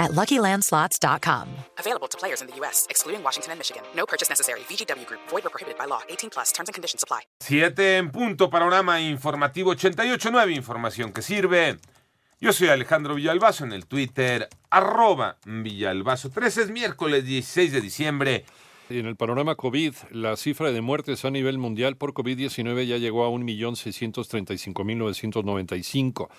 at LuckyLandSlots.com. Available to players in the U.S., excluding Washington and Michigan. No purchase necessary. VGW Group. Void or prohibited by law. 18 plus. Terms and conditions apply. Siete en punto, panorama informativo 88.9, información que sirve. Yo soy Alejandro Villalbazo en el Twitter, arroba Villalbazo. 13 es miércoles 16 de diciembre. En el panorama COVID, la cifra de muertes a nivel mundial por COVID-19 ya llegó a 1.635.995.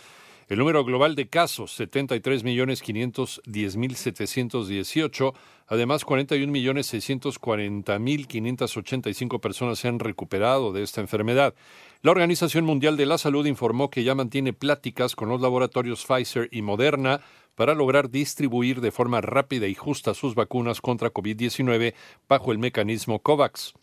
El número global de casos, 73.510.718. Además, 41.640.585 personas se han recuperado de esta enfermedad. La Organización Mundial de la Salud informó que ya mantiene pláticas con los laboratorios Pfizer y Moderna para lograr distribuir de forma rápida y justa sus vacunas contra COVID-19 bajo el mecanismo COVAX.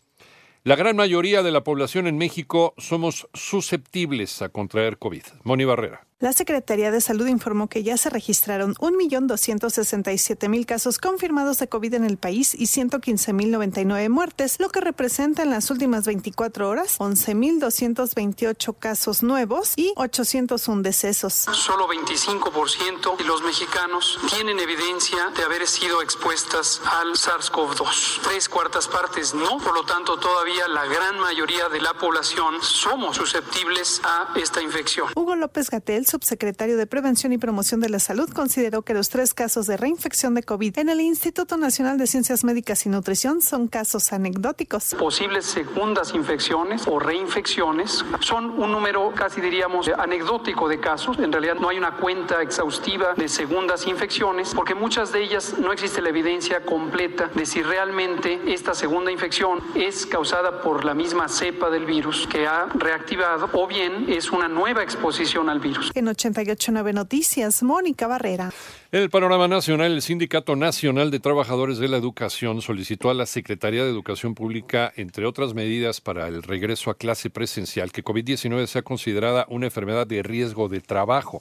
La gran mayoría de la población en México somos susceptibles a contraer COVID. Moni Barrera. La Secretaría de Salud informó que ya se registraron 1.267.000 casos confirmados de COVID en el país y 115.099 muertes, lo que representa en las últimas 24 horas 11.228 casos nuevos y 801 decesos. Solo 25% de los mexicanos tienen evidencia de haber sido expuestas al SARS-CoV-2. Tres cuartas partes no, por lo tanto todavía la gran mayoría de la población somos susceptibles a esta infección. Hugo López Gatel subsecretario de Prevención y Promoción de la Salud, consideró que los tres casos de reinfección de COVID en el Instituto Nacional de Ciencias Médicas y Nutrición son casos anecdóticos. Posibles segundas infecciones o reinfecciones son un número casi diríamos anecdótico de casos. En realidad no hay una cuenta exhaustiva de segundas infecciones porque muchas de ellas no existe la evidencia completa de si realmente esta segunda infección es causada por la misma cepa del virus que ha reactivado o bien es una nueva exposición al virus. En 889 Noticias, Mónica Barrera. En el panorama nacional, el Sindicato Nacional de Trabajadores de la Educación solicitó a la Secretaría de Educación Pública, entre otras medidas para el regreso a clase presencial, que COVID-19 sea considerada una enfermedad de riesgo de trabajo.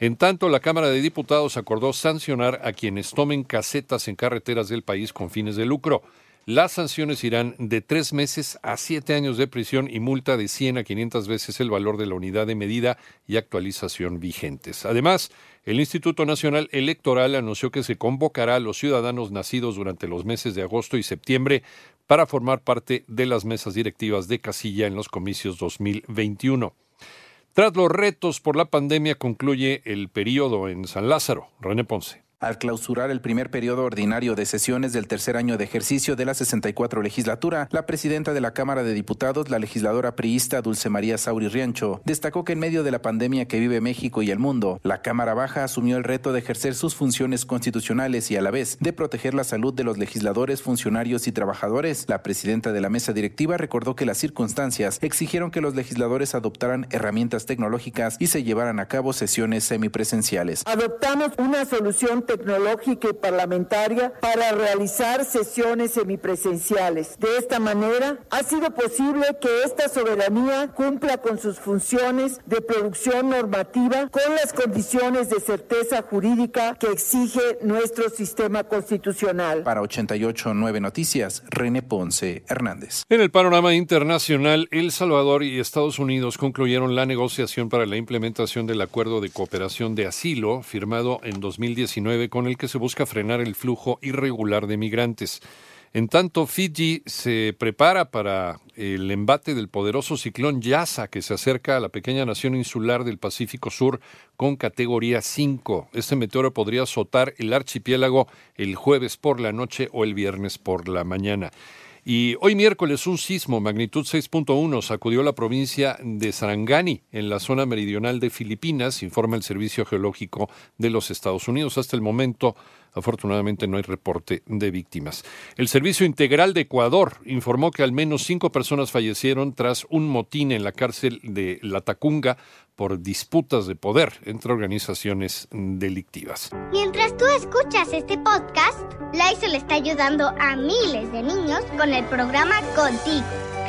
En tanto, la Cámara de Diputados acordó sancionar a quienes tomen casetas en carreteras del país con fines de lucro. Las sanciones irán de tres meses a siete años de prisión y multa de 100 a 500 veces el valor de la unidad de medida y actualización vigentes. Además, el Instituto Nacional Electoral anunció que se convocará a los ciudadanos nacidos durante los meses de agosto y septiembre para formar parte de las mesas directivas de casilla en los comicios 2021. Tras los retos por la pandemia concluye el periodo en San Lázaro. René Ponce. Al clausurar el primer periodo ordinario de sesiones del tercer año de ejercicio de la 64 legislatura, la presidenta de la Cámara de Diputados, la legisladora priista Dulce María Sauri Riancho, destacó que en medio de la pandemia que vive México y el mundo, la Cámara Baja asumió el reto de ejercer sus funciones constitucionales y a la vez de proteger la salud de los legisladores, funcionarios y trabajadores. La presidenta de la mesa directiva recordó que las circunstancias exigieron que los legisladores adoptaran herramientas tecnológicas y se llevaran a cabo sesiones semipresenciales. Adoptamos una solución tecnológica y parlamentaria para realizar sesiones semipresenciales. De esta manera, ha sido posible que esta soberanía cumpla con sus funciones de producción normativa con las condiciones de certeza jurídica que exige nuestro sistema constitucional. Para 889 Noticias, René Ponce Hernández. En el panorama internacional, El Salvador y Estados Unidos concluyeron la negociación para la implementación del acuerdo de cooperación de asilo firmado en 2019 con el que se busca frenar el flujo irregular de migrantes. En tanto, Fiji se prepara para el embate del poderoso ciclón Yasa que se acerca a la pequeña nación insular del Pacífico Sur con categoría 5. Este meteoro podría azotar el archipiélago el jueves por la noche o el viernes por la mañana. Y hoy miércoles un sismo magnitud 6.1 sacudió la provincia de Sarangani en la zona meridional de Filipinas, informa el Servicio Geológico de los Estados Unidos. Hasta el momento, afortunadamente, no hay reporte de víctimas. El Servicio Integral de Ecuador informó que al menos cinco personas fallecieron tras un motín en la cárcel de La Tacunga por disputas de poder entre organizaciones delictivas. Mientras tú escuchas este podcast, Lysol está ayudando a miles de niños con el programa Contigo